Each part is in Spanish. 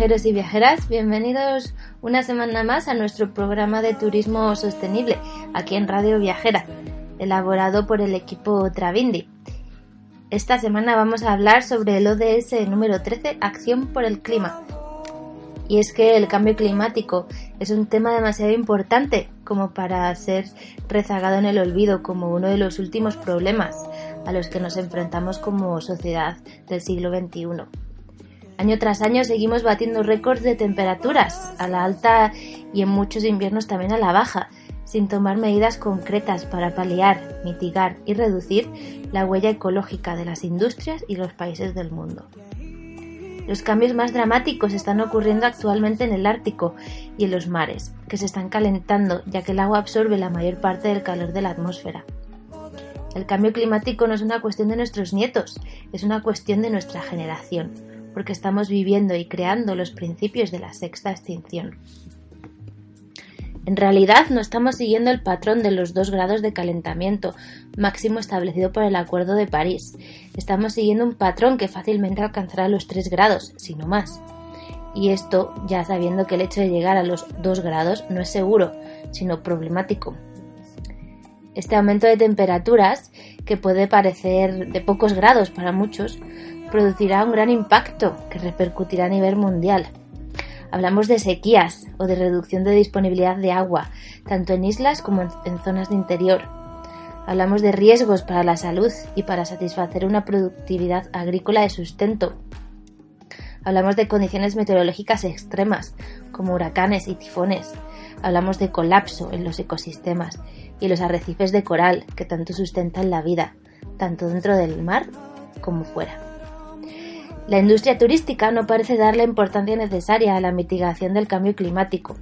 Viajeros y viajeras? Bienvenidos una semana más a nuestro programa de turismo sostenible aquí en Radio Viajera, elaborado por el equipo Travindi. Esta semana vamos a hablar sobre el ODS número 13, Acción por el Clima. Y es que el cambio climático es un tema demasiado importante como para ser rezagado en el olvido como uno de los últimos problemas a los que nos enfrentamos como sociedad del siglo XXI. Año tras año seguimos batiendo récords de temperaturas, a la alta y en muchos inviernos también a la baja, sin tomar medidas concretas para paliar, mitigar y reducir la huella ecológica de las industrias y los países del mundo. Los cambios más dramáticos están ocurriendo actualmente en el Ártico y en los mares, que se están calentando ya que el agua absorbe la mayor parte del calor de la atmósfera. El cambio climático no es una cuestión de nuestros nietos, es una cuestión de nuestra generación porque estamos viviendo y creando los principios de la sexta extinción. En realidad no estamos siguiendo el patrón de los dos grados de calentamiento máximo establecido por el Acuerdo de París. Estamos siguiendo un patrón que fácilmente alcanzará los 3 grados, si no más. Y esto ya sabiendo que el hecho de llegar a los 2 grados no es seguro, sino problemático. Este aumento de temperaturas, que puede parecer de pocos grados para muchos, producirá un gran impacto que repercutirá a nivel mundial. Hablamos de sequías o de reducción de disponibilidad de agua, tanto en islas como en, zonas de interior. Hablamos de riesgos para la salud y para satisfacer una productividad agrícola de sustento. Hablamos de condiciones meteorológicas extremas, como huracanes y tifones. Hablamos de colapso en los ecosistemas y los arrecifes de coral que tanto sustentan la vida, tanto dentro del mar como fuera. La industria turística no parece dar la importancia necesaria a la mitigación del cambio climático,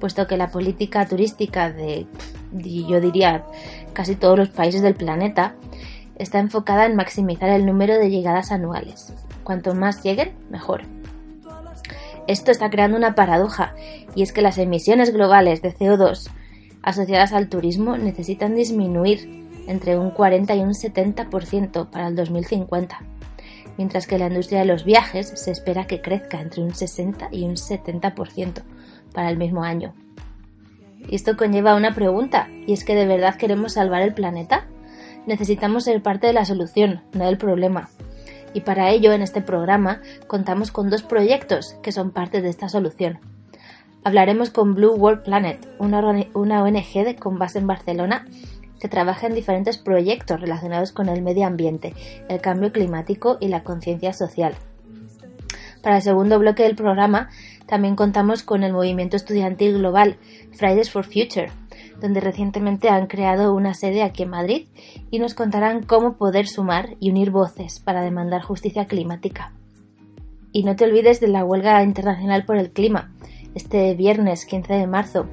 puesto que la política turística de, yo diría, casi todos los países del planeta está enfocada en maximizar el número de llegadas anuales. Cuanto más lleguen, mejor. Esto está creando una paradoja, y es que las emisiones globales de CO2 asociadas al turismo necesitan disminuir entre un 40 y un 70% para el 2050 mientras que la industria de los viajes se espera que crezca entre un 60 y un 70% para el mismo año. Y esto conlleva una pregunta, y es que ¿de verdad queremos salvar el planeta? Necesitamos ser parte de la solución, no del problema. Y para ello, en este programa, contamos con dos proyectos que son parte de esta solución. Hablaremos con Blue World Planet, una, ONG con base en Barcelona que trabaja en diferentes proyectos relacionados con el medio ambiente, el cambio climático y la conciencia social. Para el segundo bloque del programa también contamos con el movimiento estudiantil global Fridays for Future, donde recientemente han creado una sede aquí en Madrid y nos contarán cómo poder sumar y unir voces para demandar justicia climática. Y no te olvides de la huelga internacional por el clima, este viernes 15 de marzo,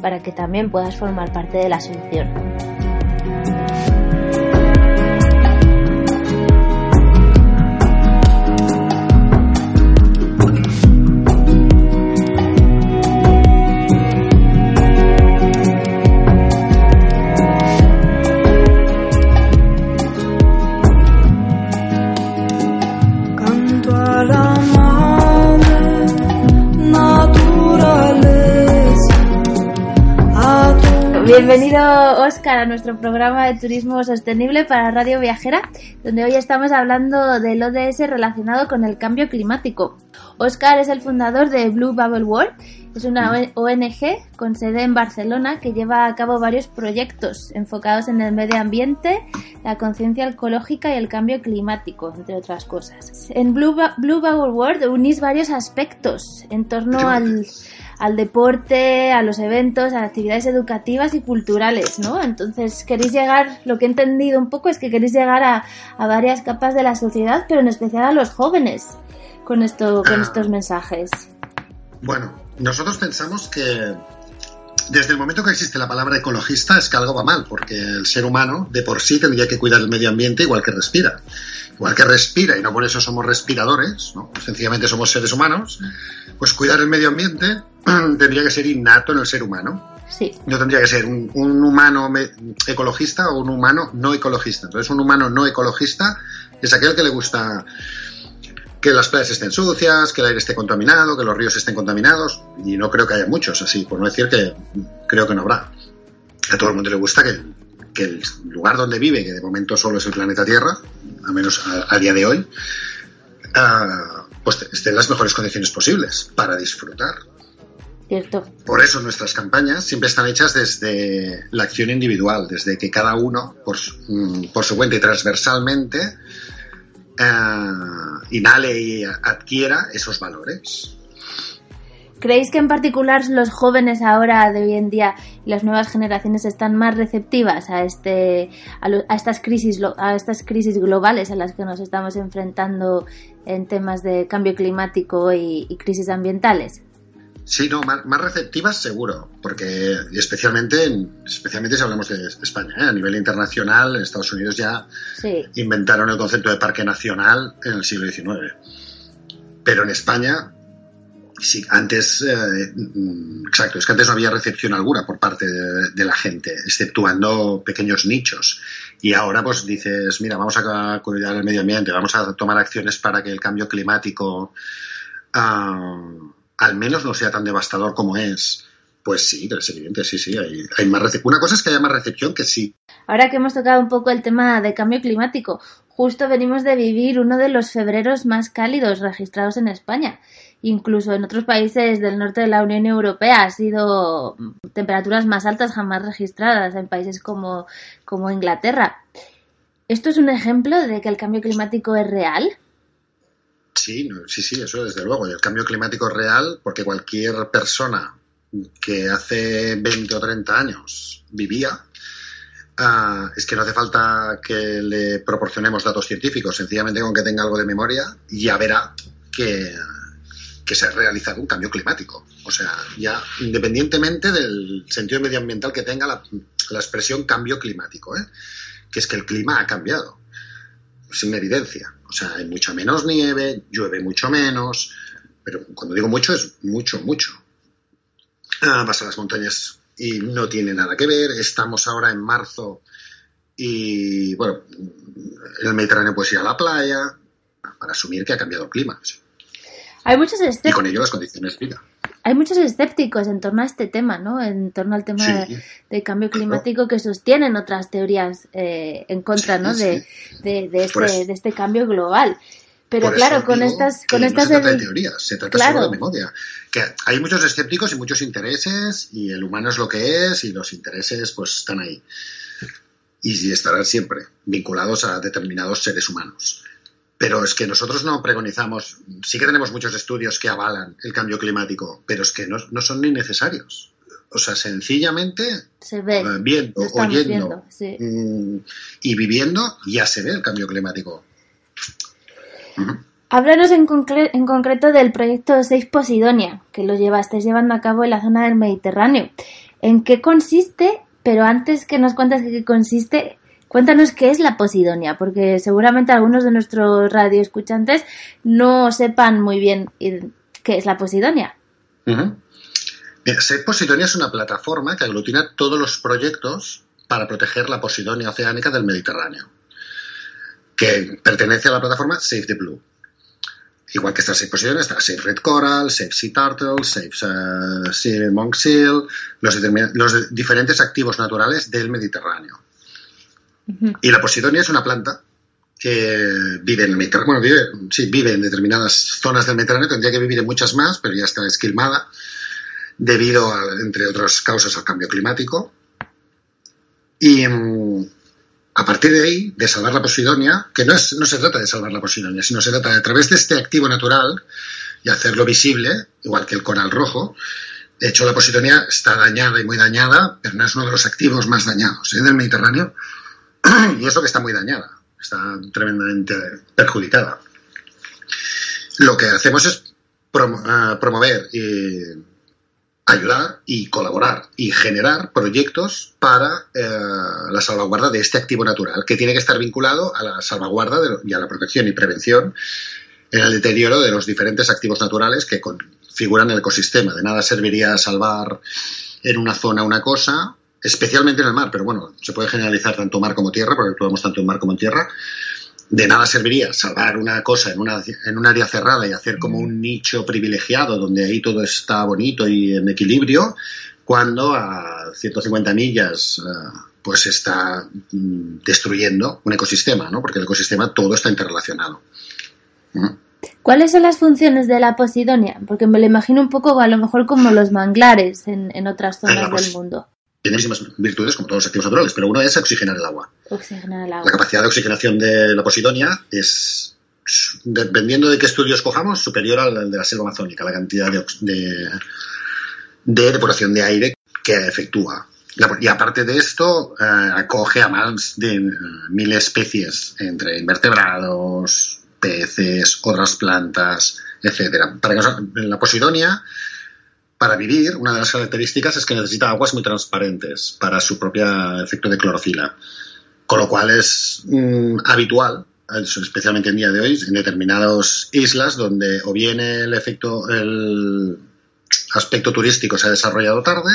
para que también puedas formar parte de la solución. Bienvenido, Oscar, a nuestro programa de turismo sostenible para Radio Viajera, donde hoy estamos hablando del ODS relacionado con el cambio climático. Oscar es el fundador de Blue Bubble World, es una ONG con sede en Barcelona que lleva a cabo varios proyectos enfocados en el medio ambiente, la conciencia ecológica y el cambio climático, entre otras cosas. En Blue, Blue Bubble World unís varios aspectos en torno al al deporte, a los eventos, a actividades educativas y culturales, ¿no? Entonces queréis llegar, lo que he entendido un poco es que queréis llegar a, varias capas de la sociedad, pero en especial a los jóvenes con, esto, con ah. estos mensajes. Bueno, nosotros pensamos que desde el momento que existe la palabra ecologista es que algo va mal, porque el ser humano de por sí tendría que cuidar el medio ambiente igual que respira. Igual que respira y no por eso somos respiradores, ¿no? sencillamente somos seres humanos, pues cuidar el medio ambiente tendría que ser innato en el ser humano. Sí. No tendría que ser un, humano ecologista o un humano no ecologista. Entonces, un humano no ecologista es aquel que le gusta que las playas estén sucias, que el aire esté contaminado, que los ríos estén contaminados. Y no creo que haya muchos así, por no decir que creo que no habrá. A todo el mundo le gusta que, el lugar donde vive, que de momento solo es el planeta Tierra, al menos a, día de hoy, ah, pues esté en las mejores condiciones posibles para disfrutar. Por eso nuestras campañas siempre están hechas desde la acción individual, desde que cada uno, por, mm, por su cuenta y transversalmente, eh, inhale y adquiera esos valores. ¿Creéis que en particular los jóvenes ahora de hoy en día y las nuevas generaciones están más receptivas a este a, estas crisis a estas crisis globales a las que nos estamos enfrentando en temas de cambio climático y crisis ambientales? Sí, no, más, receptivas seguro, porque especialmente, especialmente si hablamos de España, ¿eh? a nivel internacional, en Estados Unidos ya inventaron el concepto de parque nacional en el siglo XIX. Pero en España, sí, antes, eh, mm, exacto, es que antes no había recepción alguna por parte de, la gente, exceptuando pequeños nichos. Y ahora pues dices, mira, vamos a cuidar el medio ambiente, vamos a tomar acciones para que el cambio climático... Ah, al menos no sea tan devastador como es, pues sí, es evidente, sí, sí, hay, más recepción. Una cosa es que haya más recepción que sí. Ahora que hemos tocado un poco el tema de cambio climático, justo venimos de vivir uno de los febreros más cálidos registrados en España. Incluso en otros países del norte de la Unión Europea ha sido temperaturas más altas jamás registradas en países como, como Inglaterra. ¿Esto es un ejemplo de que el cambio climático es real? Sí, sí, sí, eso desde luego. Y el cambio climático real porque cualquier persona que hace 20 o 30 años vivía, ah, es que no hace falta que le proporcionemos datos científicos, sencillamente con que tenga algo de memoria, ya verá que, que se ha realizado un cambio climático. O sea, ya independientemente del sentido medioambiental que tenga la, la expresión cambio climático, ¿eh? que es que el clima ha cambiado sin evidencia. O sea, hay mucha menos nieve, llueve mucho menos, pero cuando digo mucho es mucho, mucho. Ah, vas a las montañas y no tiene nada que ver. Estamos ahora en marzo y, bueno, en el Mediterráneo puedes ir a la playa para asumir que ha cambiado el clima. Hay muchos Y con ello las condiciones de vida hay muchos escépticos en torno a este tema, ¿no? En torno al tema de, cambio climático que sostienen otras teorías eh, en contra, ¿no? De, este, de, este, cambio global. Pero claro, con estas, con estas se trata de teorías, se trata solo de memoria. Que hay muchos escépticos y muchos intereses y el humano es lo que es y los intereses pues están ahí y estarán siempre vinculados a determinados seres humanos. Pero es que nosotros no pregonizamos, sí que tenemos muchos estudios que avalan el cambio climático, pero es que no, son ni necesarios. O sea, sencillamente se ve, eh, viendo, oyendo mm, y viviendo, ya se ve el cambio climático. Háblanos en, en, concreto del proyecto Safe Posidonia, que lo lleva, estáis llevando a cabo en la zona del Mediterráneo. ¿En qué consiste? Pero antes que nos cuentes en qué consiste, Cuéntanos qué es la posidonia, porque seguramente algunos de nuestros radioescuchantes no sepan muy bien qué es la posidonia. Posidonia es una plataforma que aglutina todos los proyectos para proteger la posidonia oceánica del Mediterráneo, que pertenece a la plataforma Save the Blue. igual que estas seis posiciones, está Safe Red Coral, Safe Sea Turtle, Safe uh, Sea Monk Seal, los, diferentes activos naturales del Mediterráneo. Y la Posidonia es una planta que vive en el Mediterráneo, bueno, vive, sí, vive en determinadas zonas del Mediterráneo, tendría que vivir en muchas más, pero ya está esquilmada debido, a, entre otras causas, al cambio climático. Y mm, a partir de ahí, de salvar la Posidonia, que no, es, no se trata de salvar la Posidonia, sino se trata de, a través de este activo natural y hacerlo visible, igual que el coral rojo. De hecho, la Posidonia está dañada y muy dañada, pero no es uno de los activos más dañados ¿eh? del Mediterráneo, y eso que está muy dañada está tremendamente perjudicada. Lo que hacemos es eh, promover y ayudar y colaborar y generar proyectos para eh, la salvaguarda de este activo natural, que tiene que estar vinculado a la salvaguarda y a la protección y prevención en el deterioro de los diferentes activos naturales que configuran el ecosistema. De nada serviría salvar en una zona una cosa especialmente en el mar, pero bueno, se puede generalizar tanto mar como tierra, porque actuamos tanto en mar como en tierra. De nada serviría salvar una cosa en, una, en un área cerrada y hacer como un nicho privilegiado donde ahí todo está bonito y en equilibrio, cuando a 150 millas eh, pues está mm, destruyendo un ecosistema, ¿no? Porque el ecosistema todo está interrelacionado. ¿Mm? ¿Cuáles son las funciones de la posidonia? Porque me lo imagino un poco a lo mejor como los manglares en, en otras zonas del mundo tiene muchísimas virtudes como todos los activos naturales, pero uno es oxigenar el agua. Oxigenar el agua. La capacidad de oxigenación de la posidonia es, dependiendo de qué estudios cojamos, superior al de la selva amazónica, la cantidad de, de, depuración de aire que efectúa. Y aparte de esto, eh, acoge a más de eh, mil especies, entre invertebrados, peces, otras plantas, etcétera. Para que la posidonia para vivir, una de las características es que necesita aguas muy transparentes para su propio efecto de clorofila. Con lo cual es mm, habitual, especialmente en día de hoy, en determinadas islas donde o bien el efecto, el aspecto turístico se ha desarrollado tarde,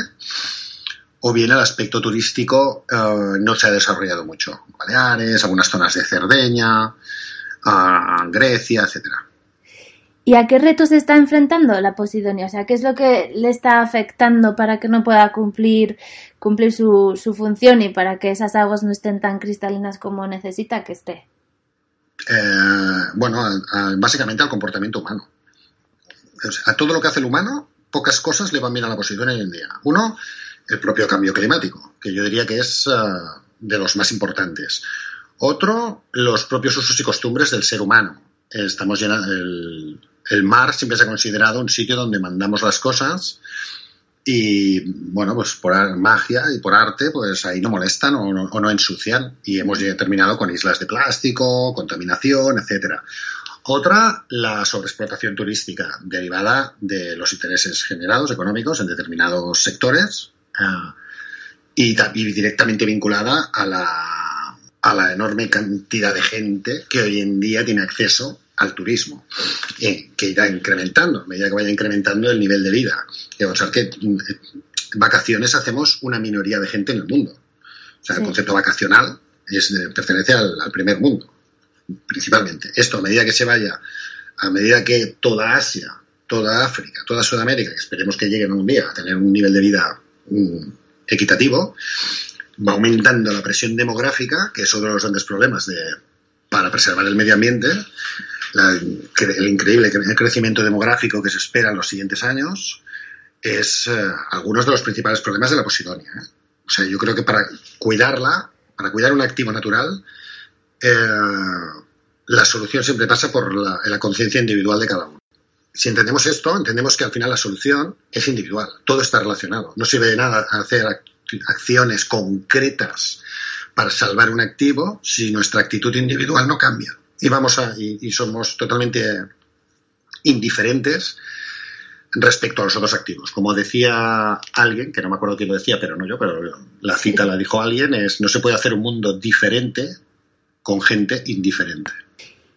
o bien el aspecto turístico eh, no se ha desarrollado mucho. Baleares, algunas zonas de Cerdeña, ah, Grecia, etcétera. ¿Y a qué retos se está enfrentando la Posidonia? O sea, ¿qué es lo que le está afectando para que no pueda cumplir, cumplir su, su función y para que esas aguas no estén tan cristalinas como necesita que esté? Eh, bueno, básicamente al comportamiento humano. a todo lo que hace el humano, pocas cosas le van bien a la Posidonia hoy en día. Uno, el propio cambio climático, que yo diría que es eh, de los más importantes. Otro, los propios usos y costumbres del ser humano. Estamos llenos, el, el mar siempre se ha considerado un sitio donde mandamos las cosas y bueno, pues por magia y por arte, pues ahí no molestan o no, ensucian. Y hemos terminado con islas de plástico, contaminación, etcétera. Otra, la sobreexplotación turística derivada de los intereses generados económicos en determinados sectores ah, y, y, directamente vinculada a la, a la enorme cantidad de gente que hoy en día tiene acceso al turismo, eh, que irá incrementando, a medida que vaya incrementando el nivel de vida. que mm, eh, vacaciones hacemos una minoría de gente en el mundo. O sea, el concepto vacacional es pertenece al, primer mundo, principalmente. Esto, a medida que se vaya, a medida que toda Asia, toda África, toda Sudamérica, que esperemos que lleguen un día a tener un nivel de vida mm, equitativo, va aumentando la presión demográfica, que es uno de los grandes problemas de, para preservar el medio ambiente, el increíble crecimiento demográfico que se espera en los siguientes años es eh, algunos de los principales problemas de la posidonia. ¿eh? O sea, yo creo que para cuidarla, para cuidar un activo natural, eh, la solución siempre pasa por la, conciencia individual de cada uno. Si entendemos esto, entendemos que al final la solución es individual, todo está relacionado. No sirve de nada hacer acciones concretas para salvar un activo si nuestra actitud individual no cambia y vamos a, y, somos totalmente indiferentes respecto a los otros activos. Como decía alguien, que no me acuerdo quién lo decía, pero no yo, pero la cita la dijo alguien, es no se puede hacer un mundo diferente con gente indiferente.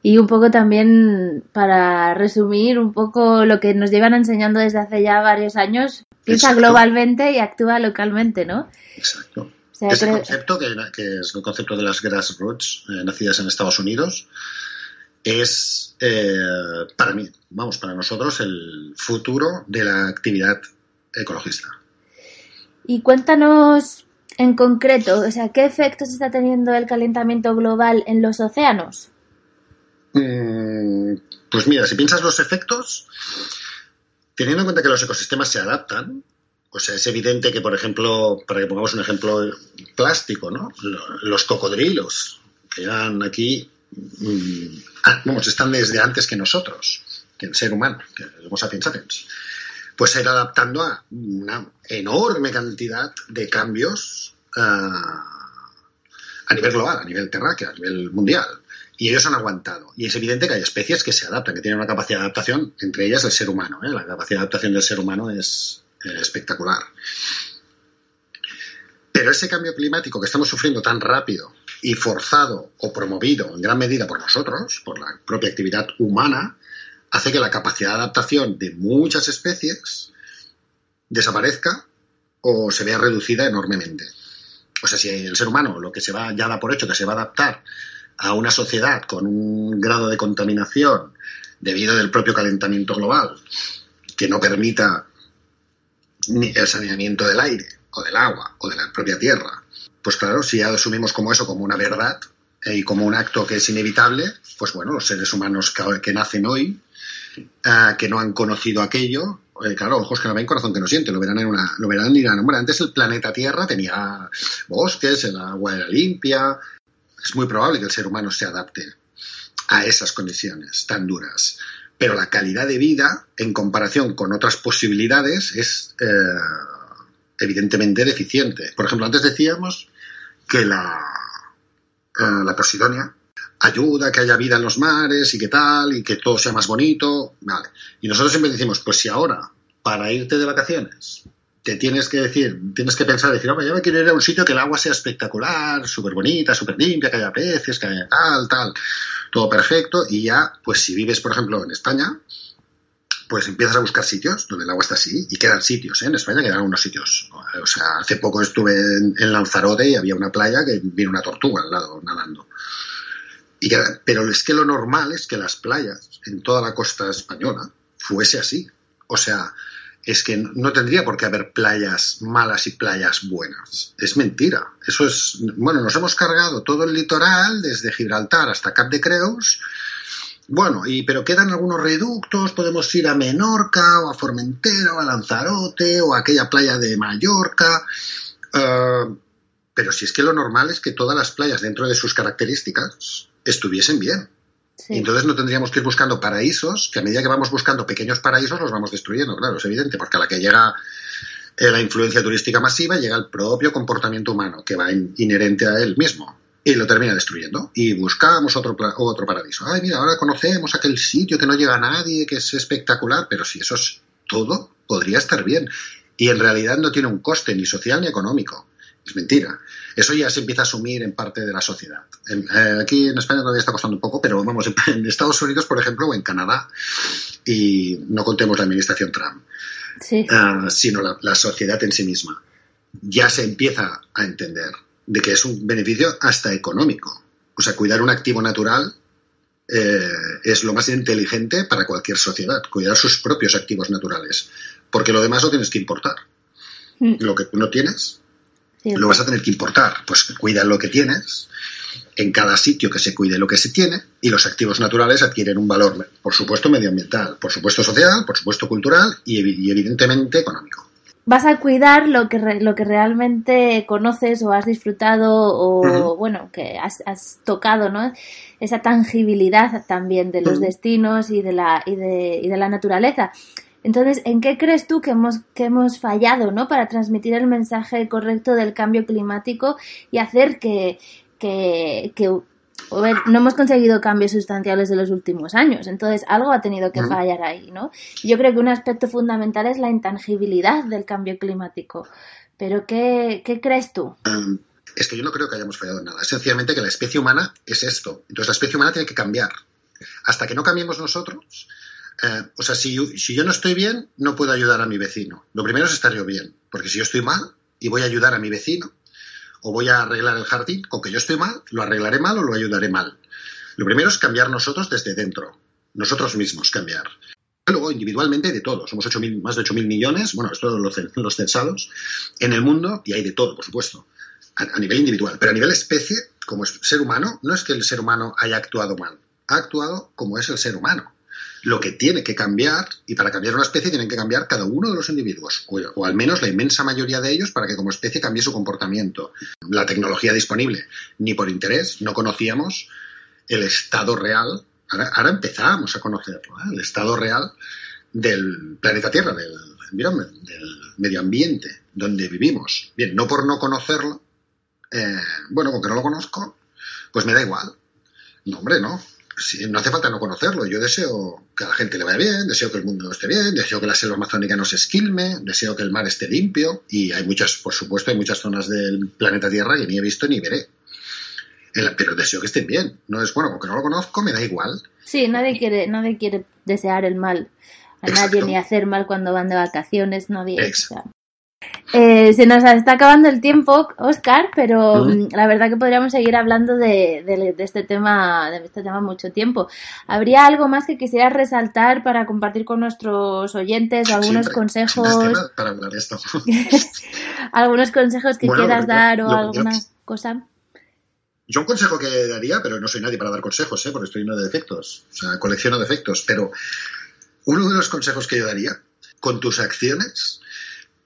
Y un poco también, para resumir, un poco lo que nos llevan enseñando desde hace ya varios años, piensa globalmente y actúa localmente, ¿no? Exacto. Ese concepto, que, es el concepto de las grassroots, eh, nacidas en Estados Unidos, es eh, para mí, vamos, para nosotros el futuro de la actividad ecologista. Y cuéntanos en concreto, o sea, ¿qué efectos está teniendo el calentamiento global en los océanos? Mm, pues mira, si piensas los efectos, teniendo en cuenta que los ecosistemas se adaptan, o sea, es evidente que, por ejemplo, para que pongamos un ejemplo plástico, ¿no? Los cocodrilos que llegan aquí, mm, ah, vamos, están desde antes que nosotros, que el ser humano, que el Homo sapiens sapiens, pues se adaptando a una enorme cantidad de cambios ah, a nivel global, a nivel terráqueo, a nivel mundial. Y ellos han aguantado. Y es evidente que hay especies que se adaptan, que tienen una capacidad de adaptación, entre ellas el ser humano. ¿eh? La capacidad de adaptación del ser humano es eh, espectacular. Pero ese cambio climático que estamos sufriendo tan rápido y forzado o promovido en gran medida por nosotros, por la propia actividad humana, hace que la capacidad de adaptación de muchas especies desaparezca o se vea reducida enormemente. O sea, si el ser humano lo que se va ya da por hecho que se va a adaptar a una sociedad con un grado de contaminación debido al propio calentamiento global que no permita el saneamiento del aire o del agua o de la propia tierra, pues claro, si ya asumimos como eso, como una verdad eh, y como un acto que es inevitable, pues bueno, los seres humanos que, nacen hoy, eh, que no han conocido aquello, eh, claro, ojos que no ven, corazón que no siente, lo verán en una, lo verán y antes el planeta Tierra tenía bosques, el agua era limpia, es muy probable que el ser humano se adapte a esas condiciones tan duras. Pero la calidad de vida, en comparación con otras posibilidades, es eh, evidentemente deficiente. Por ejemplo, antes decíamos que la, eh, la Posidonia ayuda a que haya vida en los mares y que tal, y que todo sea más bonito. Vale. Y nosotros siempre decimos, pues si ahora, para irte de vacaciones, te tienes que decir, tienes que pensar, decir, hombre, yo me quiero ir a un sitio que el agua sea espectacular, súper bonita, súper limpia, que haya peces, que haya tal, tal, todo perfecto, y ya, pues si vives, por ejemplo, en España, pues empiezas a buscar sitios donde el agua está así, y quedan sitios, ¿eh? en España quedan unos sitios. O sea, hace poco estuve en, Lanzarote y había una playa que viene una tortuga al lado nadando. Y pero es que lo normal es que las playas en toda la costa española fuese así. O sea, es que no tendría por qué haber playas malas y playas buenas. Es mentira. Eso es. Bueno, nos hemos cargado todo el litoral, desde Gibraltar hasta Cap de Creus. Bueno, y, pero quedan algunos reductos, podemos ir a Menorca, o a Formentera, o a Lanzarote, o a aquella playa de Mallorca. Eh, pero si es que lo normal es que todas las playas, dentro de sus características, estuviesen bien. Entonces no tendríamos que ir buscando paraísos, que a medida que vamos buscando pequeños paraísos los vamos destruyendo, claro, es evidente, porque a la que llega la influencia turística masiva llega el propio comportamiento humano, que va inherente a él mismo, y lo termina destruyendo. Y buscamos otro, otro paraíso. Ay, mira, ahora conocemos aquel sitio que no llega a nadie, que es espectacular, pero si eso es todo, podría estar bien. Y en realidad no tiene un coste ni social ni económico. Es mentira. Eso ya se empieza a asumir en parte de la sociedad. Eh, aquí en España todavía está costando un poco, pero vamos, en, Estados Unidos, por ejemplo, o en Canadá, y no contemos la administración Trump, eh, sino la, sociedad en sí misma, ya se empieza a entender de que es un beneficio hasta económico. O sea, cuidar un activo natural eh, es lo más inteligente para cualquier sociedad, cuidar sus propios activos naturales, porque lo demás lo tienes que importar. Mm. Lo que tú no tienes, lo vas a tener que importar. Pues cuida lo que tienes, en cada sitio que se cuide lo que se tiene, y los activos naturales adquieren un valor, por supuesto, medioambiental, por supuesto, social, por supuesto, cultural y, evidentemente económico. Vas a cuidar lo que, lo que realmente conoces o has disfrutado o, bueno, que has, tocado, ¿no? Esa tangibilidad también de los destinos y de, la, y, de, y de la naturaleza. Entonces, ¿en qué crees tú que hemos, que hemos fallado ¿no? para transmitir el mensaje correcto del cambio climático y hacer que, que, a ver, no hemos conseguido cambios sustanciales en los últimos años, entonces algo ha tenido que fallar ahí, ¿no? Yo creo que un aspecto fundamental es la intangibilidad del cambio climático. Pero, ¿qué, qué crees tú? Em, es que yo no creo que hayamos fallado en nada. Es sencillamente que la especie humana es esto. Entonces, la especie humana tiene que cambiar. Hasta que no cambiemos nosotros, eh, o sea, si yo, no estoy bien, no puedo ayudar a mi vecino. Lo primero es estar yo bien, porque si yo estoy mal y voy a ayudar a mi vecino o voy a arreglar el jardín, con que yo estoy mal, lo arreglaré mal o lo ayudaré mal. Lo primero es cambiar nosotros desde dentro, nosotros mismos cambiar. Luego, individualmente, de todo. Somos 8 más de 8.000 millones, bueno, esto los, los censados, en el mundo, y hay de todo, por supuesto, a, a nivel individual. Pero a nivel especie, como ser humano, no es que el ser humano haya actuado mal, ha actuado como es el ser humano lo que tiene que cambiar, y para cambiar una especie tienen que cambiar cada uno de los individuos, o, al menos la inmensa mayoría de ellos, para que como especie cambie su comportamiento. La tecnología disponible, ni por interés, no conocíamos el estado real, ahora, empezamos a conocerlo, ¿eh? el estado real del planeta Tierra, del, medio ambiente donde vivimos. Bien, no por no conocerlo, eh, bueno, porque no lo conozco, pues me da igual. No, hombre, no no hace falta no conocerlo. Yo deseo que a la gente le vaya bien, deseo que el mundo esté bien, deseo que la selva amazónica no se esquilme, deseo que el mar esté limpio. Y hay muchas, por supuesto, hay muchas zonas del planeta Tierra que ni he visto ni veré. Pero deseo que estén bien. No es bueno, porque no lo conozco, me da igual. Sí, nadie quiere, nadie quiere desear el mal a nadie ni hacer mal cuando van de vacaciones, nadie. Eh, se nos está acabando el tiempo, Oscar, pero mm, la verdad que podríamos seguir hablando de, este tema, de este tema mucho tiempo. ¿Habría algo más que quisieras resaltar para compartir con nuestros oyentes? Algunos consejos. para hablar esto. algunos consejos que quieras dar o alguna cosa. Yo un consejo que daría, pero no soy nadie para dar consejos, ¿eh? porque estoy lleno de defectos, o sea, colecciono defectos, pero uno de los consejos que yo daría, con tus acciones,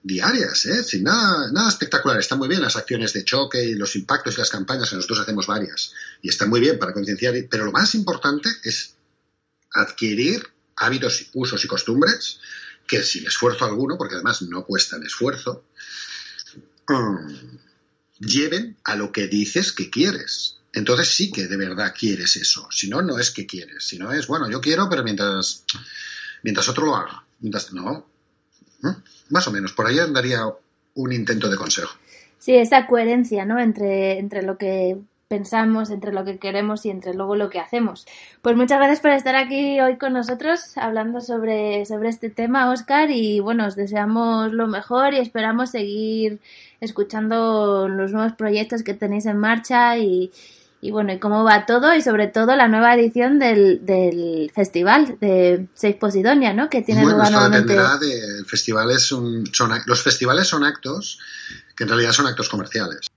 diarias, ¿eh? sin nada, nada espectacular. Están muy bien las acciones de choque y los impactos y las campañas, que nosotros hacemos varias, y están muy bien para concienciar, pero lo más importante es adquirir hábitos, usos y costumbres que sin esfuerzo alguno, porque además no cuestan esfuerzo, mm, lleven a lo que dices que quieres. Entonces sí que de verdad quieres eso. Si no, no es que quieres. Si no es, bueno, yo quiero, pero mientras, mientras otro lo haga. Mientras, no, más o menos, por ahí andaría un intento de consejo. Sí, esa coherencia, ¿no? Entre, entre lo que pensamos, entre lo que queremos y entre luego lo que hacemos. Pues muchas gracias por estar aquí hoy con nosotros hablando sobre, sobre este tema, Oscar, y bueno, os deseamos lo mejor y esperamos seguir escuchando los nuevos proyectos que tenéis en marcha y, y bueno, y cómo va todo y sobre todo la nueva edición del, del festival de Seis Posidonia, ¿no? Que tiene lugar nuevamente. el festival es un, son, los festivales son actos que en realidad son actos comerciales.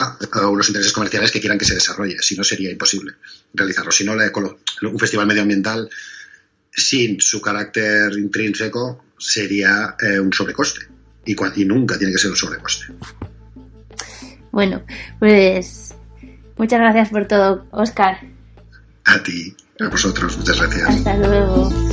Ah, a unos intereses comerciales que quieran que se desarrolle, si no sería imposible realizarlo. Si no, un festival medioambiental sin su carácter intrínseco sería eh, un sobrecoste y, y nunca tiene que ser un sobrecoste. Bueno, pues Muchas gracias por todo, Oscar. A ti, a vosotros, muchas gracias. Hasta luego.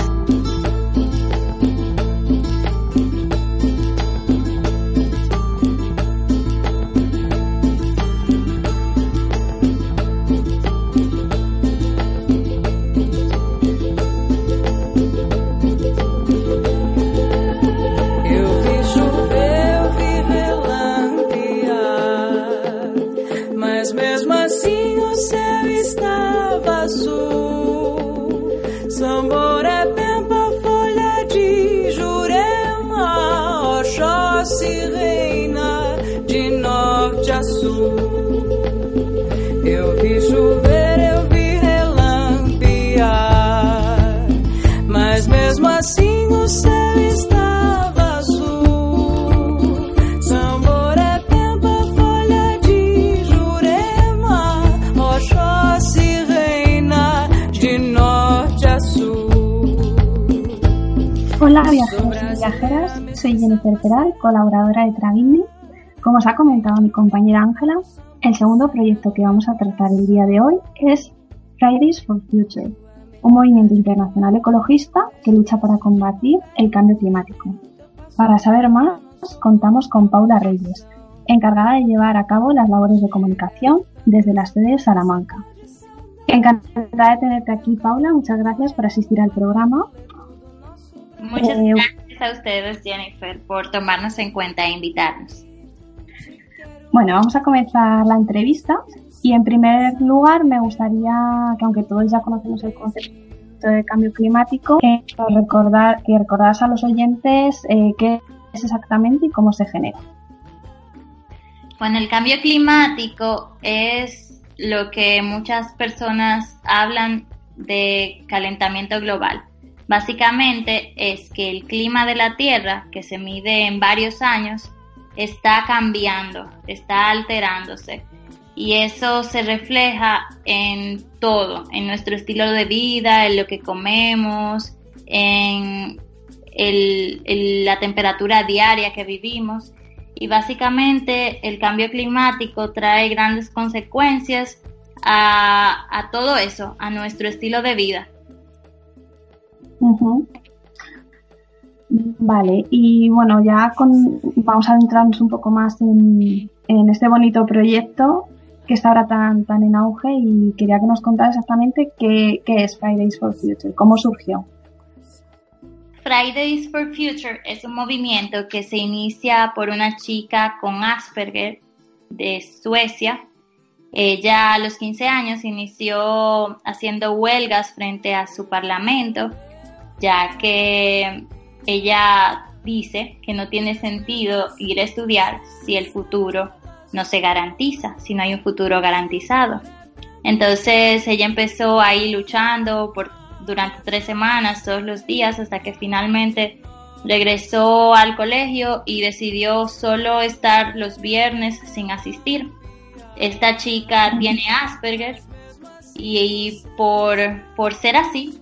Jennifer Peral, colaboradora de Travindi. Como os ha comentado mi compañera Ángela, el segundo proyecto que vamos a tratar el día de hoy es Fridays for Future, un movimiento internacional ecologista que lucha para combatir el cambio climático. Para saber más, contamos con Paula Reyes, encargada de llevar a cabo las labores de comunicación desde la sede de Salamanca. Encantada de tenerte aquí, Paula. Muchas gracias por asistir al programa. Muchas eh, gracias a ustedes, Jennifer, por tomarnos en cuenta e invitarnos. Bueno, vamos a comenzar la entrevista y en primer lugar me gustaría que aunque todos ya conocemos el concepto de cambio climático, que recordar que recordaras a los oyentes eh, qué es exactamente y cómo se genera. Bueno, el cambio climático es lo que muchas personas hablan de calentamiento global. Básicamente es que el clima de la Tierra, que se mide en varios años, está cambiando, está alterándose. Y eso se refleja en todo, en nuestro estilo de vida, en lo que comemos, en la temperatura diaria que vivimos. Y básicamente el cambio climático trae grandes consecuencias a, todo eso, a nuestro estilo de vida. Vale, y bueno, ya con, vamos a adentrarnos un poco más en, este bonito proyecto que está ahora tan, tan en auge y quería que nos contara exactamente qué, qué es Fridays for Future, cómo surgió. Fridays for Future es un movimiento que se inicia por una chica con Asperger de Suecia. Ella a los 15 años inició haciendo huelgas frente a su parlamento, ya que ella dice que no tiene sentido ir a estudiar si el futuro no se garantiza, si no hay un futuro garantizado. Entonces ella empezó ahí luchando por durante tres semanas, todos los días, hasta que finalmente regresó al colegio y decidió solo estar los viernes sin asistir. Esta chica tiene Asperger y, por, por ser así,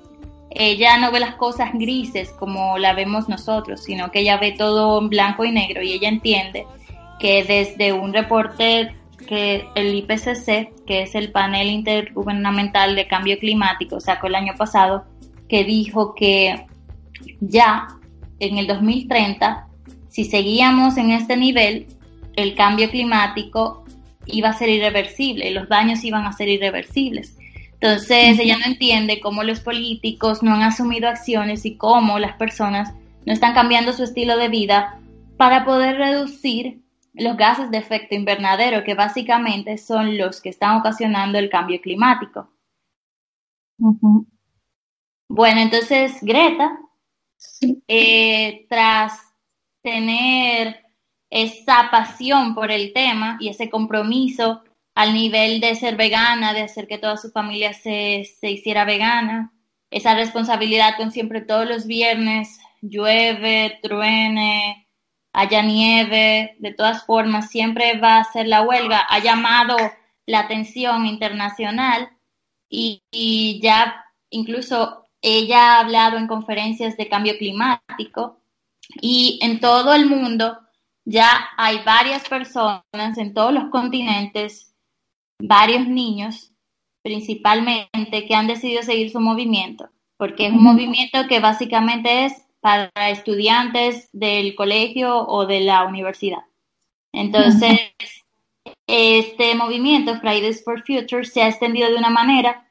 ella no ve las cosas grises como la vemos nosotros, sino que ella ve todo en blanco y negro y ella entiende que desde un reporte que el IPCC, que es el panel intergubernamental de cambio climático, sacó el año pasado, que dijo que ya en el 2030, si seguíamos en este nivel, el cambio climático iba a ser irreversible, los daños iban a ser irreversibles. Entonces ella no entiende cómo los políticos no han asumido acciones y cómo las personas no están cambiando su estilo de vida para poder reducir los gases de efecto invernadero, que básicamente son los que están ocasionando el cambio climático. Bueno, entonces Greta, eh, tras tener esa pasión por el tema y ese compromiso al nivel de ser vegana, de hacer que toda su familia se, se hiciera vegana, esa responsabilidad con siempre todos los viernes, llueve, truene, haya nieve, de todas formas siempre va a ser la huelga, ha llamado la atención internacional y, ya incluso ella ha hablado en conferencias de cambio climático y en todo el mundo ya hay varias personas en todos los continentes, varios niños principalmente, que han decidido seguir su movimiento, porque es un movimiento que básicamente es para estudiantes del colegio o de la universidad. Entonces, este movimiento, Fridays for Future, se ha extendido de una manera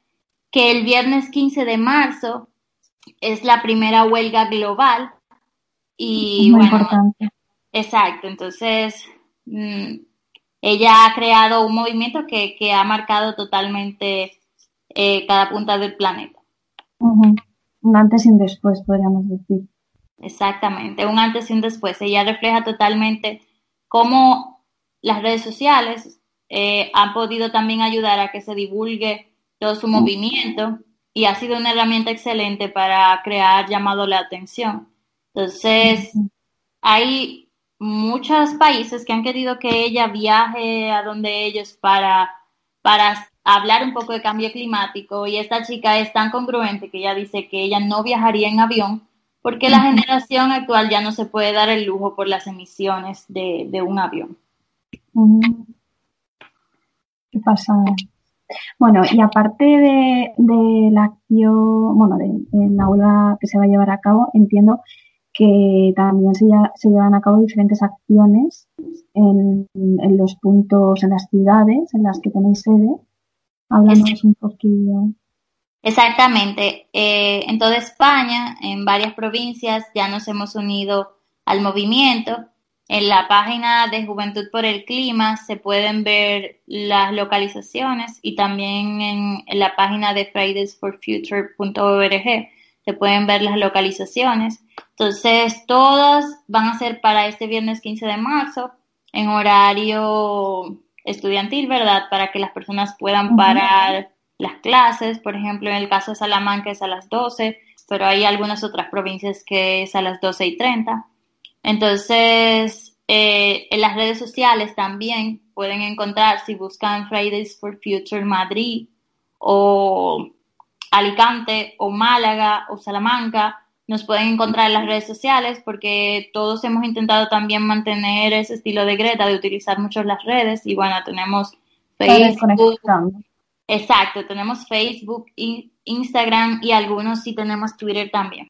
que el viernes 15 de marzo es la primera huelga global y Muy importante. Exacto, entonces mm, ella ha creado un movimiento que, ha marcado totalmente eh, cada punta del planeta. Un antes y un después, podríamos decir. Exactamente, un antes y un después. Ella refleja totalmente cómo las redes sociales eh, han podido también ayudar a que se divulgue todo su movimiento y ha sido una herramienta excelente para crear llamado la atención. Entonces, hay muchos países que han querido que ella viaje a donde ellos para, para hablar un poco de cambio climático y esta chica es tan congruente que ella dice que ella no viajaría en avión porque la generación actual ya no se puede dar el lujo por las emisiones de, un avión. ¿Qué pasa? Bueno, y aparte de, la acción, bueno, de, la huelga que se va a llevar a cabo, entiendo que también se, se llevan a cabo diferentes acciones en, los puntos, en las ciudades en las que tenéis sede. Hablamos un poquillo. Exactamente. Eh, en toda España, en varias provincias, ya nos hemos unido al movimiento. En la página de Juventud por el Clima se pueden ver las localizaciones y también en, la página de fridaysforfuture.org se pueden ver las localizaciones. Entonces, todas van a ser para este viernes 15 de marzo en horario estudiantil, ¿verdad? Para que las personas puedan parar las clases. Por ejemplo, en el caso de Salamanca es a las 12, pero hay algunas otras provincias que es a las 12 y 30. Entonces, eh, en las redes sociales también pueden encontrar, si buscan Fridays for Future Madrid o Alicante o Málaga o Salamanca, nos pueden encontrar en las redes sociales porque todos hemos intentado también mantener ese estilo de Greta, de utilizar mucho las redes y bueno, tenemos Facebook. Exacto, tenemos Facebook, Instagram y algunos sí tenemos Twitter también.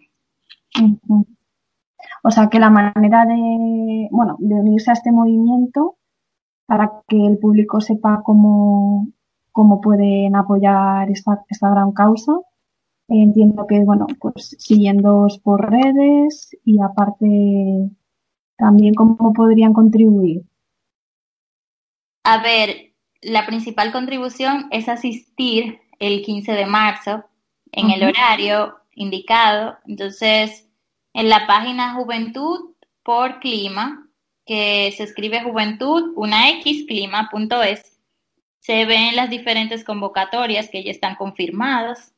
O sea que la manera de, bueno, de unirse a este movimiento para que el público sepa cómo, cómo pueden apoyar esta, esta gran causa Entiendo que, bueno, pues siguiéndoos por redes y aparte también cómo podrían contribuir. A ver, la principal contribución es asistir el 15 de marzo en el horario indicado. Entonces, en la página Juventud por Clima, que se escribe Juventud, una X, clima.es, se ven las diferentes convocatorias que ya están confirmadas.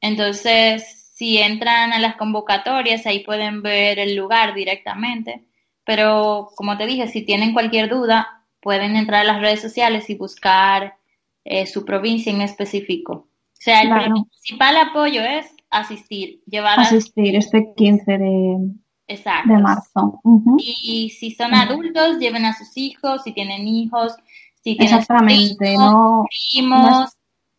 Entonces, si entran a las convocatorias, ahí pueden ver el lugar directamente. Pero, como te dije, si tienen cualquier duda, pueden entrar a las redes sociales y buscar eh, su provincia en específico. O sea, el principal apoyo es asistir, llevar asistir este 15 de, de marzo. Y si son adultos, lleven a sus hijos, si tienen hijos, si Exactamente, no, primos,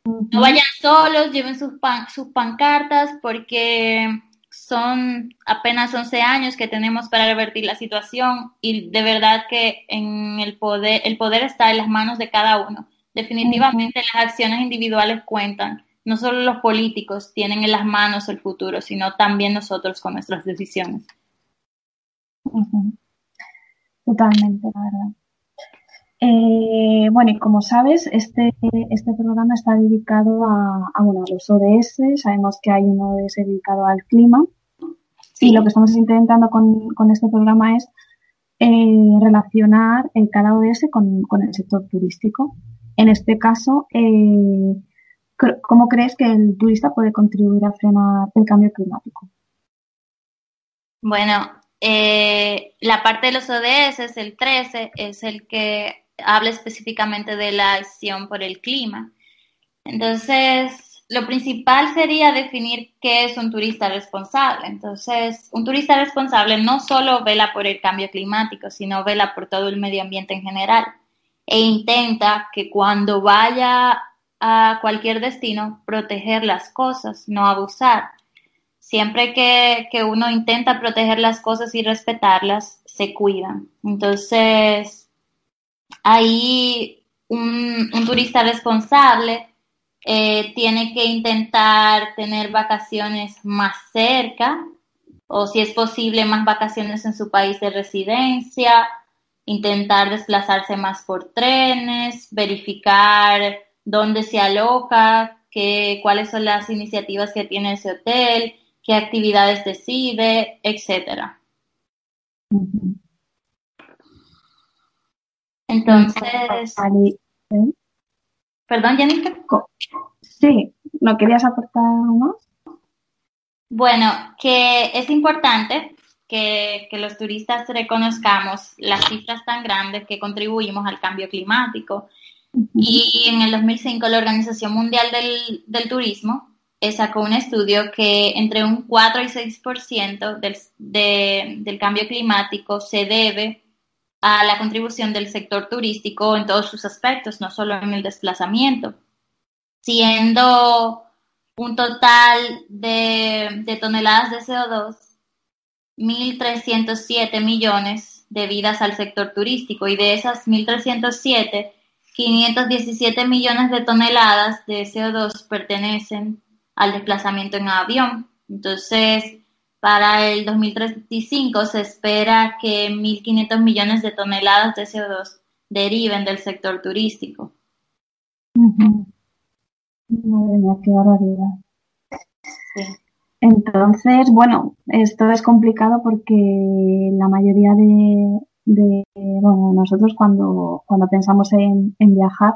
no vayan solos, lleven sus, sus pancartas porque son apenas 11 años que tenemos para revertir la situación y de verdad que en el poder, el poder está en las manos de cada uno. Definitivamente las acciones individuales cuentan. No solo los políticos tienen en las manos el futuro, sino también nosotros con nuestras decisiones. Totalmente, la verdad. Eh, bueno, y como sabes, este, este programa está dedicado a, a, bueno, los ODS. Sabemos que hay un ODS dedicado al clima. Y lo que estamos intentando con, con este programa es eh, relacionar el cada ODS con, con, el sector turístico. En este caso, eh, ¿cómo crees que el turista puede contribuir a frenar el cambio climático? Bueno, eh, la parte de los ODS, es el 13, es el que habla específicamente de la acción por el clima. Entonces, lo principal sería definir qué es un turista responsable. Entonces, un turista responsable no solo vela por el cambio climático, sino vela por todo el medio ambiente en general e intenta que cuando vaya a cualquier destino, proteger las cosas, no abusar. Siempre que, que uno intenta proteger las cosas y respetarlas, se cuidan. Entonces, ahí un, turista responsable eh, tiene que intentar tener vacaciones más cerca o si es posible más vacaciones en su país de residencia, intentar desplazarse más por trenes, verificar dónde se aloja, qué, cuáles son las iniciativas que tiene ese hotel, qué actividades decide, etcétera. Entonces, perdón, Janica. Sí, ¿no querías aportar más? Bueno, que es importante que, que, los turistas reconozcamos las cifras tan grandes que contribuimos al cambio climático. Y en el 2005 la Organización Mundial del, del Turismo sacó un estudio que entre un 4 y 6% del, de, del cambio climático se debe a la contribución del sector turístico en todos sus aspectos, no solo en el desplazamiento, siendo un total de, toneladas de CO2, 1.307 millones debidas al sector turístico y de esas 1.307, 517 millones de toneladas de CO2 pertenecen al desplazamiento en avión. Entonces, para el 2035 se espera que 1.500 millones de toneladas de CO2 deriven del sector turístico. Madre mía, qué barbaridad. Sí. Entonces, bueno, esto es complicado porque la mayoría de, de, bueno, nosotros cuando, cuando pensamos en, en viajar,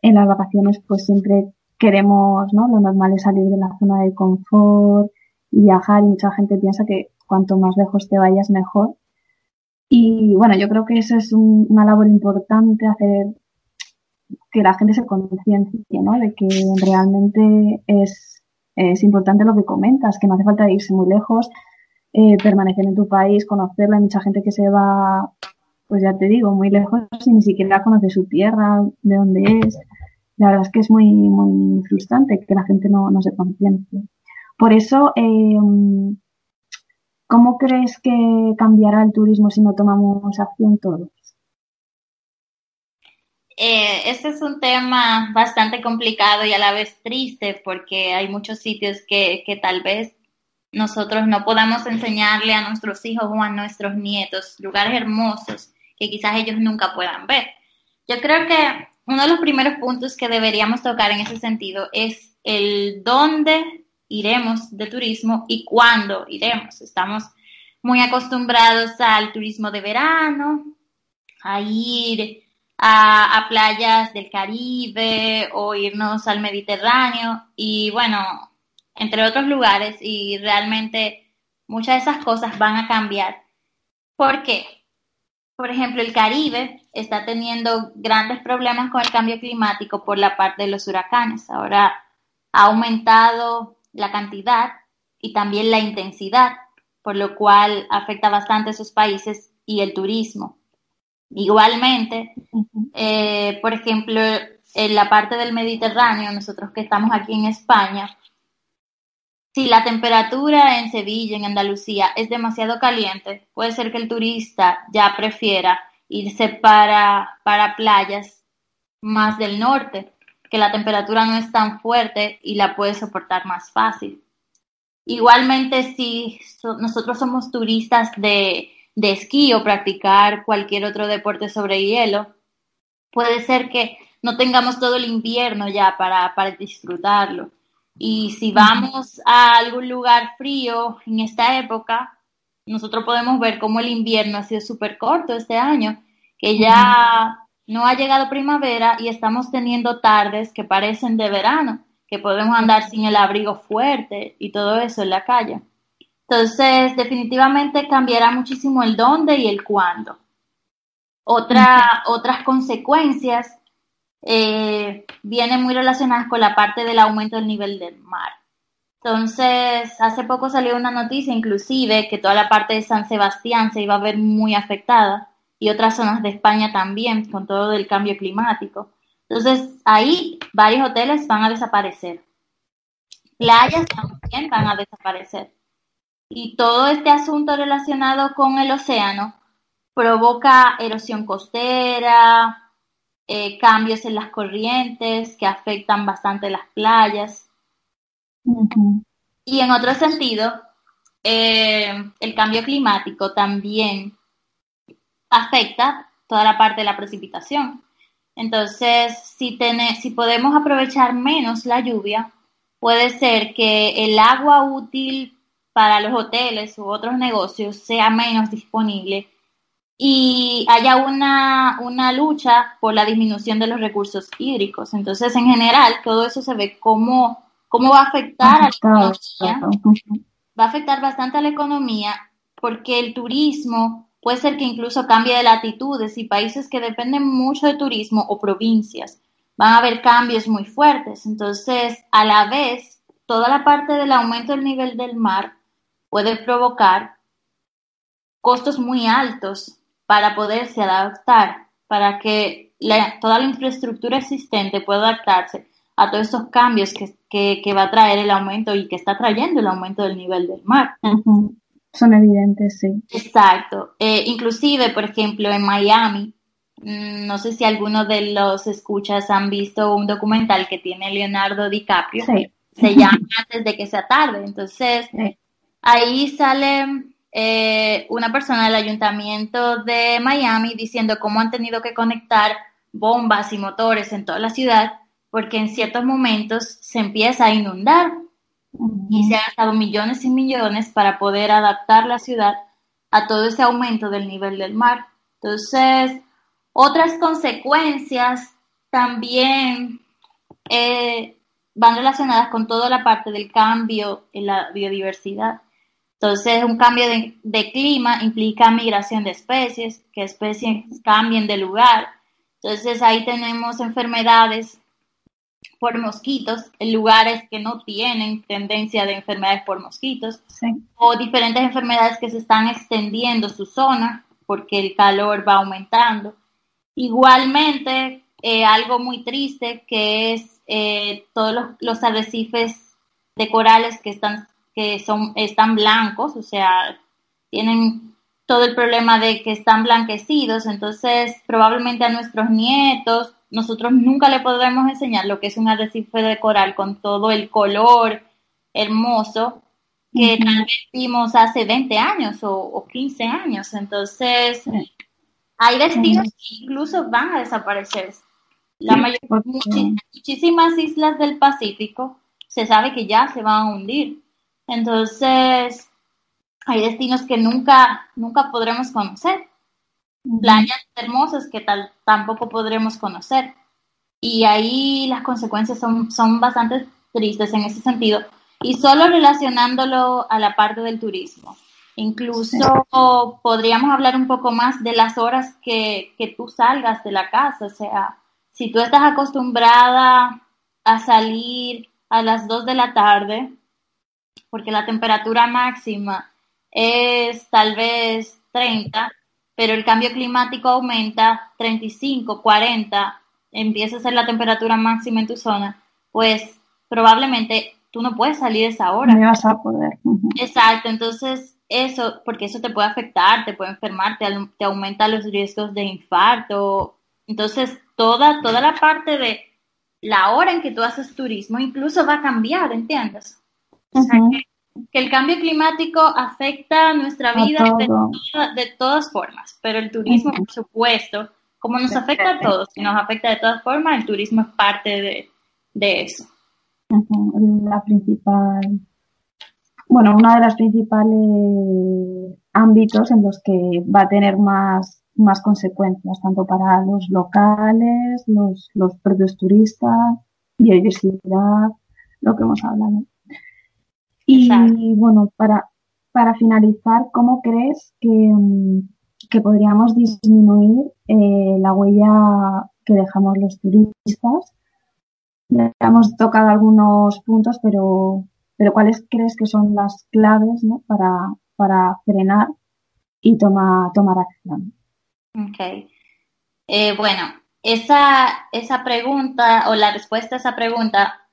en las vacaciones pues siempre queremos, ¿no? Lo normal es salir de la zona de confort viajar y mucha gente piensa que cuanto más lejos te vayas mejor. Y bueno, yo creo que eso es una labor importante, hacer que la gente se conciencie, ¿no? De que realmente es, es importante lo que comentas, que no hace falta irse muy lejos, eh, permanecer en tu país, conocerla. Hay mucha gente que se va, pues ya te digo, muy lejos y ni siquiera conoce su tierra, de dónde es. La verdad es que es muy, muy frustrante que la gente no, no se conciencie. Por eso, eh, ¿cómo crees que cambiará el turismo si no tomamos acción todos? Eh, este es un tema bastante complicado y a la vez triste porque hay muchos sitios que, que tal vez nosotros no podamos enseñarle a nuestros hijos o a nuestros nietos, lugares hermosos que quizás ellos nunca puedan ver. Yo creo que uno de los primeros puntos que deberíamos tocar en ese sentido es el dónde iremos de turismo y cuándo iremos. Estamos muy acostumbrados al turismo de verano, a ir a, playas del Caribe o irnos al Mediterráneo y bueno, entre otros lugares y realmente muchas de esas cosas van a cambiar. ¿Por qué? Por ejemplo, el Caribe está teniendo grandes problemas con el cambio climático por la parte de los huracanes. Ahora ha aumentado la cantidad y también la intensidad, por lo cual afecta bastante a esos países y el turismo. Igualmente, eh, por ejemplo, en la parte del Mediterráneo, nosotros que estamos aquí en España, si la temperatura en Sevilla, en Andalucía, es demasiado caliente, puede ser que el turista ya prefiera irse para, para playas más del norte, que la temperatura no es tan fuerte y la puede soportar más fácil. Igualmente, si nosotros somos turistas de, de esquí o practicar cualquier otro deporte sobre hielo, puede ser que no tengamos todo el invierno ya para, para disfrutarlo. Y si vamos a algún lugar frío en esta época, nosotros podemos ver cómo el invierno ha sido súper corto este año, que ya no ha llegado primavera y estamos teniendo tardes que parecen de verano, que podemos andar sin el abrigo fuerte y todo eso en la calle. Entonces, definitivamente cambiará muchísimo el dónde y el cuándo. Otra, otras consecuencias eh, vienen muy relacionadas con la parte del aumento del nivel del mar. Entonces, hace poco salió una noticia inclusive que toda la parte de San Sebastián se iba a ver muy afectada y otras zonas de España también con todo el cambio climático. Entonces, ahí varios hoteles van a desaparecer. Playas también van a desaparecer. Y todo este asunto relacionado con el océano provoca erosión costera, eh, cambios en las corrientes que afectan bastante las playas. Y en otro sentido, eh, el cambio climático también afecta toda la parte de la precipitación. Entonces, si, si podemos aprovechar menos la lluvia, puede ser que el agua útil para los hoteles u otros negocios sea menos disponible y haya una, una lucha por la disminución de los recursos hídricos. Entonces, en general, todo eso se ve cómo, cómo va a afectar a la economía. Va a afectar bastante a la economía porque el turismo puede ser que incluso cambie de latitudes y países que dependen mucho de turismo o provincias van a haber cambios muy fuertes. Entonces, a la vez, toda la parte del aumento del nivel del mar puede provocar costos muy altos para poderse adaptar, para que toda la infraestructura existente pueda adaptarse a todos esos cambios que, que, va a traer el aumento y que está trayendo el aumento del nivel del mar. Son evidentes, sí. Exacto. Eh, inclusive, por ejemplo, en Miami, mm, no sé si algunos de los escuchas han visto un documental que tiene Leonardo DiCaprio. Se llama Antes de que sea tarde. Entonces, ahí sale eh, una persona del ayuntamiento de Miami diciendo cómo han tenido que conectar bombas y motores en toda la ciudad porque en ciertos momentos se empieza a inundar y se han gastado millones y millones para poder adaptar la ciudad a todo ese aumento del nivel del mar. Entonces, otras consecuencias también eh, van relacionadas con toda la parte del cambio en la biodiversidad. Entonces, un cambio de, clima implica migración de especies, que especies cambien de lugar. Entonces, ahí tenemos enfermedades por mosquitos en lugares que no tienen tendencia de enfermedades por mosquitos, o diferentes enfermedades que se están extendiendo su zona porque el calor va aumentando. Igualmente, eh, algo muy triste que es eh, todos los, los, arrecifes de corales que están que son están blancos, o sea, tienen todo el problema de que están blanquecidos, entonces probablemente a nuestros nietos nosotros nunca le podremos enseñar lo que es un arrecife de coral con todo el color hermoso que tal vez vimos hace 20 años o, 15 años. Entonces, hay destinos que incluso van a desaparecer. La mayoría, muchísimas islas del Pacífico se sabe que ya se van a hundir. Entonces, hay destinos que nunca, nunca podremos conocer. Playas hermosas que tal, tampoco podremos conocer. Y ahí las consecuencias son, son bastante tristes en ese sentido. Y solo relacionándolo a la parte del turismo. Incluso podríamos hablar un poco más de las horas que, que tú salgas de la casa. O sea, si tú estás acostumbrada a salir a las 2 de la tarde, porque la temperatura máxima es tal vez 30, pero el cambio climático aumenta 35, 40, empieza a ser la temperatura máxima en tu zona, pues probablemente tú no puedes salir esa hora. No vas a poder. Exacto, entonces eso, porque eso te puede afectar, te puede enfermar, te, te aumenta los riesgos de infarto. Entonces, toda, toda la parte de la hora en que tú haces turismo incluso va a cambiar, ¿entiendes? que, el cambio climático afecta nuestra vida de, todas formas, pero el turismo, por supuesto, como nos afecta a todos, y nos afecta de todas formas, el turismo es parte de, eso. La principal, bueno, una de las principales ámbitos en los que va a tener más, más consecuencias, tanto para los locales, los, los propios turistas, biodiversidad, lo que hemos hablado. Y bueno, para, para finalizar, ¿cómo crees que, mm, que podríamos disminuir eh, la huella que dejamos los turistas? Ya hemos tocado algunos puntos, pero, pero ¿cuáles crees que son las claves ¿no? para, para frenar y toma, tomar acción? Ok. Eh, bueno, esa, esa pregunta o la respuesta a esa pregunta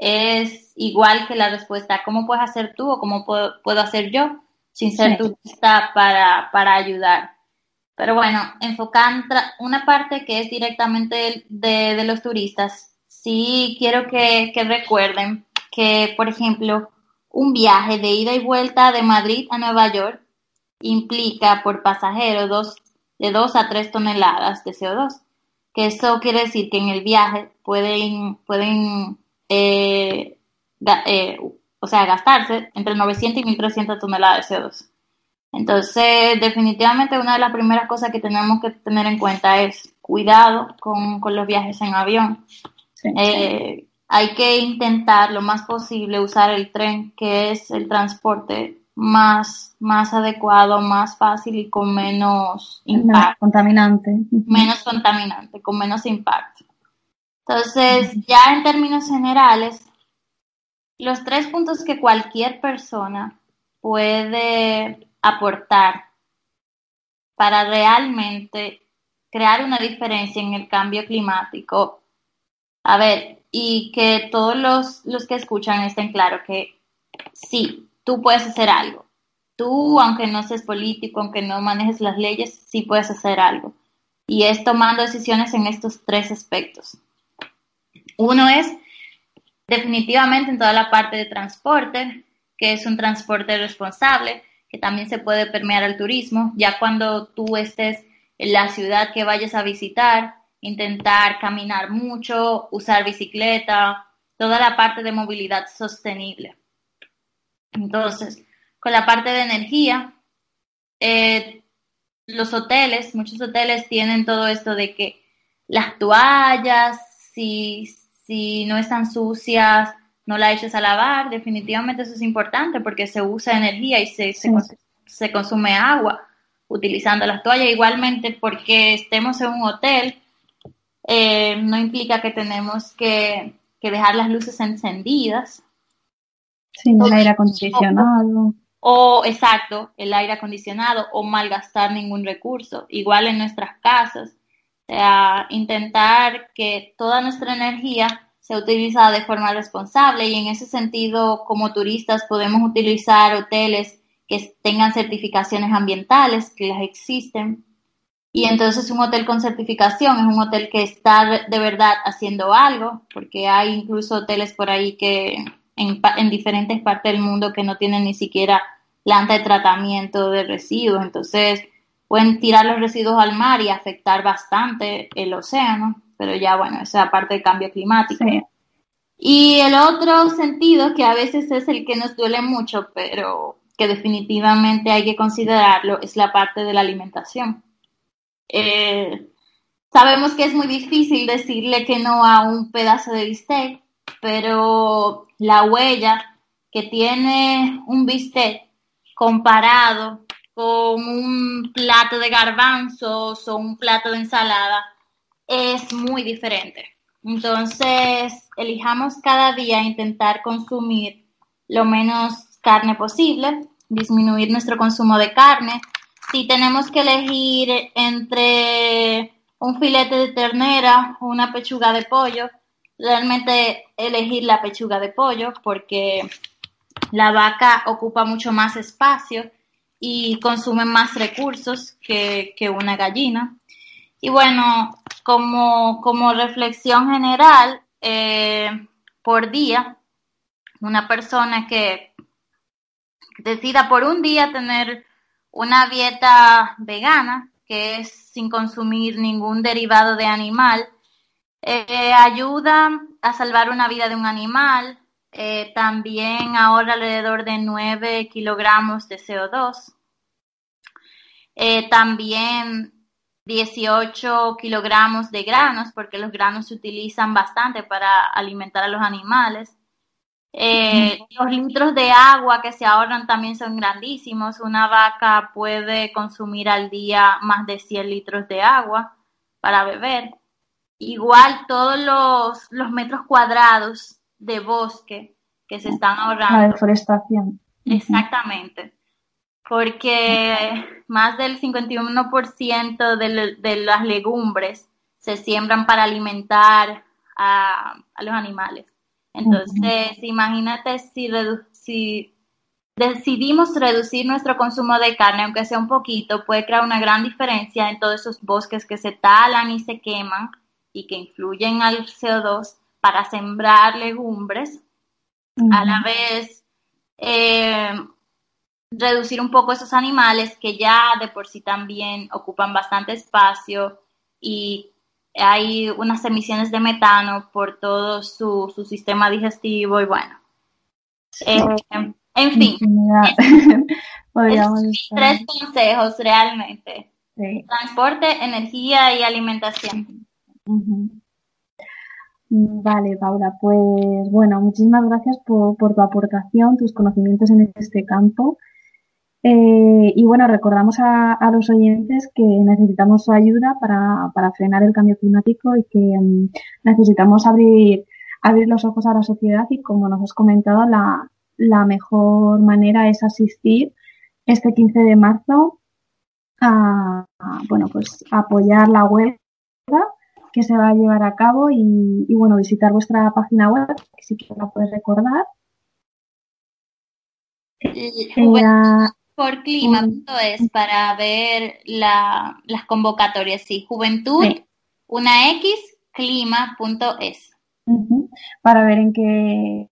es igual que la respuesta, ¿cómo puedes hacer tú o cómo puedo, hacer yo sin ser turista para, para ayudar? Pero bueno, enfocando una parte que es directamente de, de los turistas, sí quiero que, que, recuerden que, por ejemplo, un viaje de ida y vuelta de Madrid a Nueva York implica por pasajero dos, de 2 a 3 toneladas de CO2, que eso quiere decir que en el viaje pueden, pueden eh, eh, o sea, gastarse entre 900 y 1300 toneladas de CO2. Entonces, definitivamente una de las primeras cosas que tenemos que tener en cuenta es cuidado con, los viajes en avión. Eh, hay que intentar lo más posible usar el tren, que es el transporte más, más adecuado, más fácil y con menos impacto. Menos contaminante. Menos contaminante, con menos impacto. Entonces, ya en términos generales, los tres puntos que cualquier persona puede aportar para realmente crear una diferencia en el cambio climático. A ver, y que todos los, los que escuchan estén claros que sí, tú puedes hacer algo. Tú, aunque no seas político, aunque no manejes las leyes, sí puedes hacer algo. Y es tomando decisiones en estos tres aspectos. Uno es definitivamente en toda la parte de transporte, que es un transporte responsable, que también se puede permear al turismo, ya cuando tú estés en la ciudad que vayas a visitar, intentar caminar mucho, usar bicicleta, toda la parte de movilidad sostenible. Entonces, con la parte de energía, eh, los hoteles, muchos hoteles tienen todo esto de que las toallas, si, si no están sucias, no la eches a lavar. Definitivamente eso es importante porque se usa energía y se, se, consume agua utilizando las toallas. Igualmente porque estemos en un hotel, eh, no implica que tenemos que, dejar las luces encendidas. Sin el aire acondicionado. O, exacto, el aire acondicionado o malgastar ningún recurso. Igual en nuestras casas. Sea, intentar que toda nuestra energía se utiliza de forma responsable y en ese sentido, como turistas, podemos utilizar hoteles que tengan certificaciones ambientales, que las existen. Y entonces un hotel con certificación es un hotel que está de verdad haciendo algo, porque hay incluso hoteles por ahí que en, en diferentes partes del mundo que no tienen ni siquiera planta de tratamiento de residuos. Entonces pueden tirar los residuos al mar y afectar bastante el océano pero ya bueno, esa parte del cambio climático. Y el otro sentido, que a veces es el que nos duele mucho, pero que definitivamente hay que considerarlo, es la parte de la alimentación. Eh, sabemos que es muy difícil decirle que no a un pedazo de bistec, pero la huella que tiene un bistec comparado con un plato de garbanzos o un plato de ensalada es muy diferente. Entonces, elijamos cada día intentar consumir lo menos carne posible, disminuir nuestro consumo de carne. Si tenemos que elegir entre un filete de ternera o una pechuga de pollo, realmente elegir la pechuga de pollo porque la vaca ocupa mucho más espacio y consume más recursos que, que una gallina. Y bueno, como, como reflexión general, eh, por día, una persona que decida por un día tener una dieta vegana, que es sin consumir ningún derivado de animal, eh, ayuda a salvar una vida de un animal, eh, también ahorra alrededor de 9 kilogramos de CO2. también 18 kilogramos de granos, porque los granos se utilizan bastante para alimentar a los animales. Eh, los litros de agua que se ahorran también son grandísimos. Una vaca puede consumir al día más de 100 litros de agua para beber. Igual todos los, los metros cuadrados de bosque que se están ahorrando. La deforestación. Exactamente porque más del 51% de, de, las legumbres se siembran para alimentar a, los animales. Entonces, imagínate si, si decidimos reducir nuestro consumo de carne, aunque sea un poquito, puede crear una gran diferencia en todos esos bosques que se talan y se queman y que influyen al CO2 para sembrar legumbres. A la vez, eh, reducir un poco esos animales que ya de por sí también ocupan bastante espacio y hay unas emisiones de metano por todo su, su sistema digestivo y bueno. Eh, en fin, tres consejos realmente. Transporte, energía y alimentación. Vale, Paula, pues bueno, muchísimas gracias por, tu aportación, tus conocimientos en este campo. Eh, y bueno, recordamos a, los oyentes que necesitamos su ayuda para, para frenar el cambio climático y que mm, necesitamos abrir, abrir los ojos a la sociedad y como nos has comentado, la, la mejor manera es asistir este 15 de marzo a, bueno, pues apoyar la huelga que se va a llevar a cabo y, y bueno, visitar vuestra página web, que si quieres la puedes recordar. Por clima.es para ver la, las convocatorias, sí. Juventud, una X, clima.es. Para ver en qué,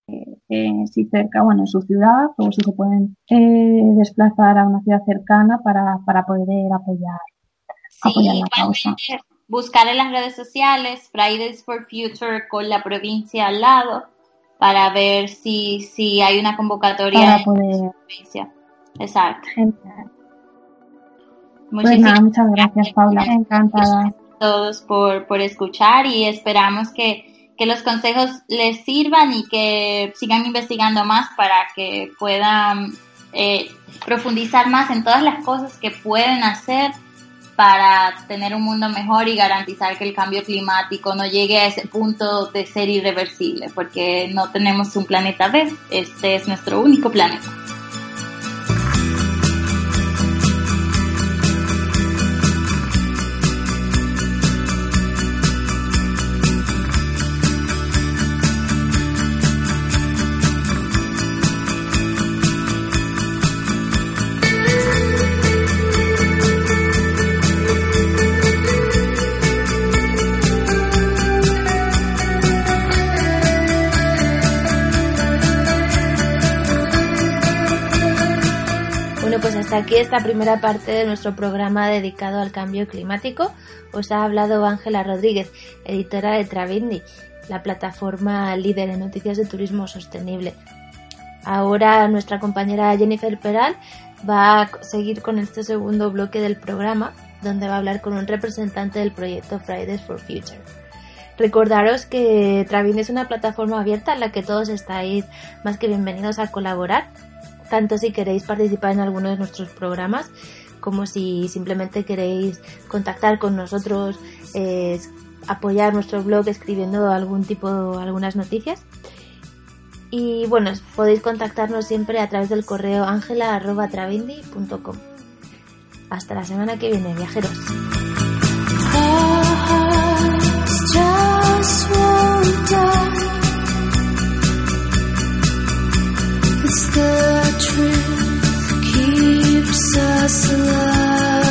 eh, si cerca, bueno, en su ciudad, o si se pueden eh, desplazar a una ciudad cercana para, para poder apoyar, apoyar la causa. Buscar en las redes sociales Fridays for Future con la provincia al lado para ver si, si hay una convocatoria para poder, provincia. Exacto. pues nada, muchas gracias, Paula. Encantada. A todos por, por escuchar y esperamos que, que los consejos les sirvan y que sigan investigando más para que puedan eh, profundizar más en todas las cosas que pueden hacer para tener un mundo mejor y garantizar que el cambio climático no llegue a ese punto de ser irreversible, porque no tenemos un planeta B, este es nuestro único planeta. Hasta aquí esta primera parte de nuestro programa dedicado al cambio climático. Os ha hablado Ángela Rodríguez, editora de Travindi, la plataforma líder en noticias de turismo sostenible. Ahora nuestra compañera Jennifer Peral va a seguir con este segundo bloque del programa, donde va a hablar con un representante del proyecto Fridays for Future. Recordaros que Travindi es una plataforma abierta en la que todos estáis más que bienvenidos a colaborar tanto si queréis participar en alguno de nuestros programas como si simplemente queréis contactar con nosotros, apoyar nuestro blog escribiendo algún tipo, algunas noticias. Y bueno, podéis contactarnos siempre a través del correo angela.travindi.com. Hasta la semana que viene, viajeros. It's the truth keeps us alive.